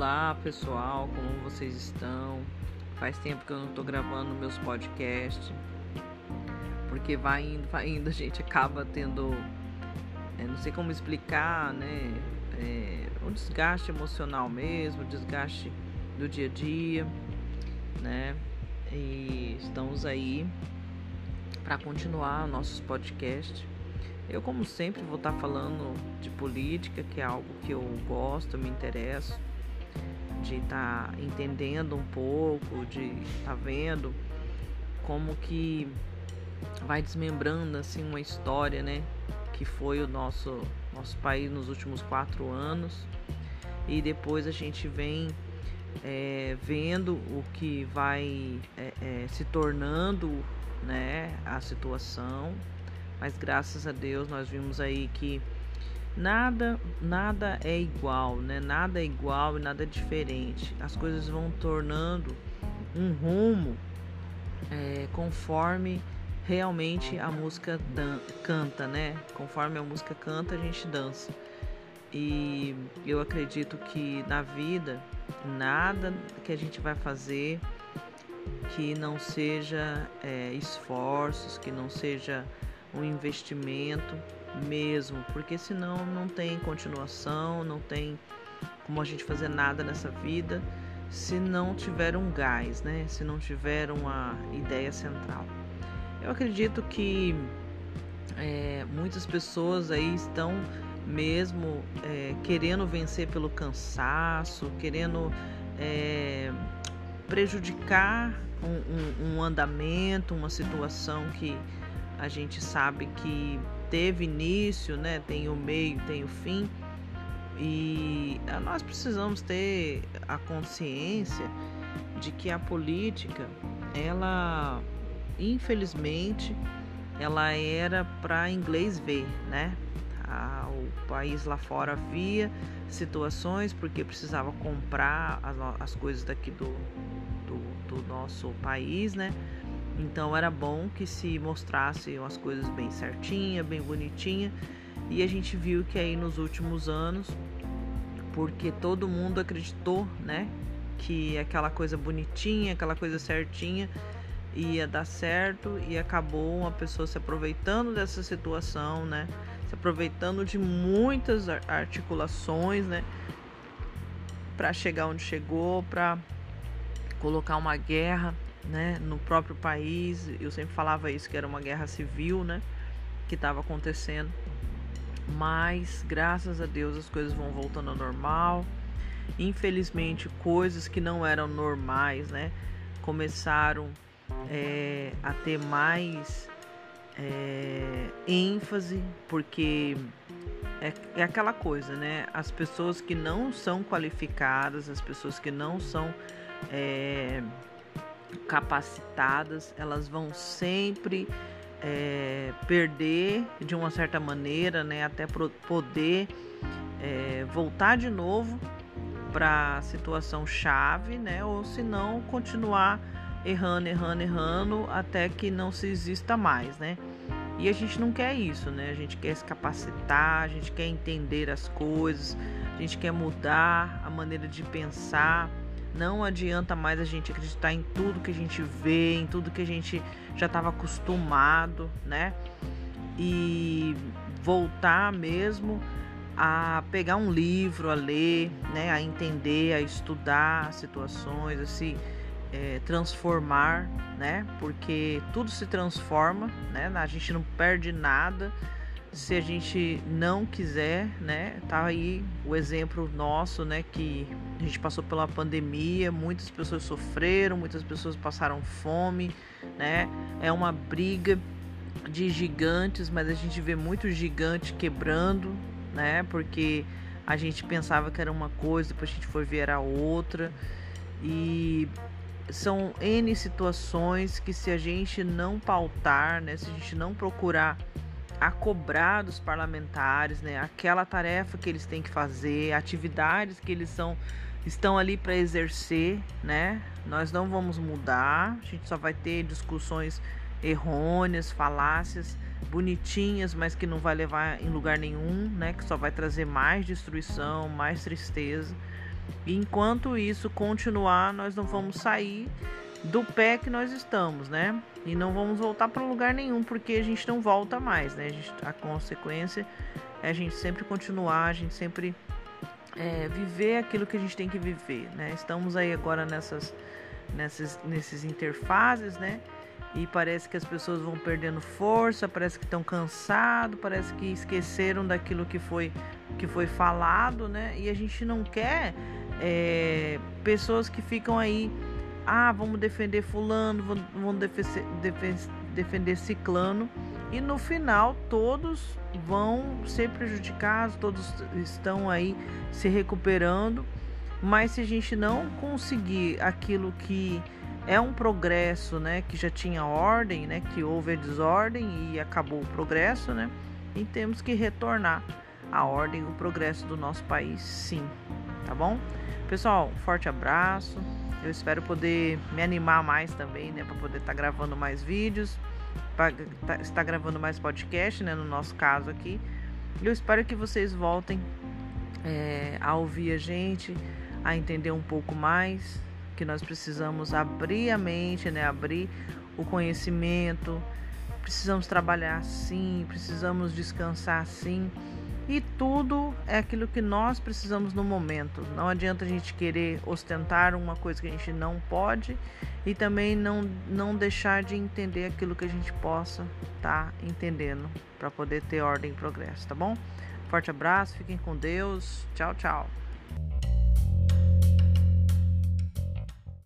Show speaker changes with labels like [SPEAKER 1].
[SPEAKER 1] Olá pessoal, como vocês estão? Faz tempo que eu não tô gravando meus podcasts, porque vai indo, vai indo, a gente acaba tendo, é, não sei como explicar, né? É, um desgaste emocional mesmo, desgaste do dia a dia, né? E estamos aí para continuar nossos podcasts. Eu, como sempre, vou estar falando de política, que é algo que eu gosto, me interesso de estar tá entendendo um pouco, de estar tá vendo como que vai desmembrando assim uma história, né? Que foi o nosso nosso país nos últimos quatro anos e depois a gente vem é, vendo o que vai é, é, se tornando, né? A situação, mas graças a Deus nós vimos aí que nada nada é igual, né? Nada é igual e nada é diferente. As coisas vão tornando um rumo é, conforme realmente a música canta, né? Conforme a música canta, a gente dança. E eu acredito que na vida nada que a gente vai fazer que não seja é, esforços, que não seja um investimento mesmo, porque senão não tem continuação, não tem como a gente fazer nada nessa vida se não tiver um gás, né? Se não tiver uma ideia central. Eu acredito que é, muitas pessoas aí estão mesmo é, querendo vencer pelo cansaço, querendo é, prejudicar um, um, um andamento, uma situação que a gente sabe que teve início, né? Tem o meio, tem o fim. E nós precisamos ter a consciência de que a política, ela, infelizmente, ela era para inglês ver, né? o país lá fora via situações porque precisava comprar as, as coisas daqui do, do, do nosso país, né? Então era bom que se mostrasse as coisas bem certinha, bem bonitinha. E a gente viu que aí nos últimos anos, porque todo mundo acreditou, né, que aquela coisa bonitinha, aquela coisa certinha ia dar certo e acabou uma pessoa se aproveitando dessa situação, né? Se aproveitando de muitas articulações, né? Para chegar onde chegou, para colocar uma guerra né, no próprio país. Eu sempre falava isso, que era uma guerra civil, né, que estava acontecendo. Mas, graças a Deus, as coisas vão voltando ao normal. Infelizmente, coisas que não eram normais, né, começaram é, a ter mais é, ênfase, porque é, é aquela coisa, né? As pessoas que não são qualificadas, as pessoas que não são é, capacitadas, elas vão sempre é, perder de uma certa maneira, né, até poder é, voltar de novo para a situação chave, né, ou se não continuar errando, errando, errando até que não se exista mais, né? E a gente não quer isso, né? A gente quer se capacitar, a gente quer entender as coisas, a gente quer mudar a maneira de pensar, não adianta mais a gente acreditar em tudo que a gente vê, em tudo que a gente já estava acostumado, né? E voltar mesmo a pegar um livro, a ler, né? A entender, a estudar situações, a se é, transformar, né? Porque tudo se transforma, né? A gente não perde nada se a gente não quiser, né? Tá aí o exemplo nosso, né? Que a gente passou pela pandemia, muitas pessoas sofreram, muitas pessoas passaram fome, né? É uma briga de gigantes, mas a gente vê muito gigante quebrando, né? Porque a gente pensava que era uma coisa, depois a gente foi ver era outra. E são N situações que se a gente não pautar, né? Se a gente não procurar a cobrar dos parlamentares, né, aquela tarefa que eles têm que fazer, atividades que eles são estão ali para exercer, né? Nós não vamos mudar, a gente só vai ter discussões errôneas, falácias, bonitinhas, mas que não vai levar em lugar nenhum, né? Que só vai trazer mais destruição, mais tristeza. E enquanto isso continuar, nós não vamos sair do pé que nós estamos, né? E não vamos voltar para lugar nenhum, porque a gente não volta mais, né? A, gente, a consequência é a gente sempre continuar, a gente sempre é, viver aquilo que a gente tem que viver, né? Estamos aí agora nessas, nessas, nesses interfaces, né? E parece que as pessoas vão perdendo força, parece que estão cansados, parece que esqueceram daquilo que foi, que foi falado, né? E a gente não quer é, pessoas que ficam aí, ah, vamos defender fulano, vamos defender, defender ciclano, e no final todos vão ser prejudicados, todos estão aí se recuperando, mas se a gente não conseguir aquilo que é um progresso, né, que já tinha ordem, né, que houve a desordem e acabou o progresso, né, e temos que retornar à ordem, o progresso do nosso país, sim, tá bom? Pessoal, forte abraço. Eu espero poder me animar mais também, né, para poder estar tá gravando mais vídeos, para tá, estar gravando mais podcast, né, no nosso caso aqui. Eu espero que vocês voltem é, a ouvir a gente, a entender um pouco mais que nós precisamos abrir a mente, né? Abrir o conhecimento. Precisamos trabalhar sim, precisamos descansar sim. E tudo é aquilo que nós precisamos no momento. Não adianta a gente querer ostentar uma coisa que a gente não pode e também não, não deixar de entender aquilo que a gente possa estar tá entendendo para poder ter ordem e progresso, tá bom? Forte abraço, fiquem com Deus. Tchau, tchau.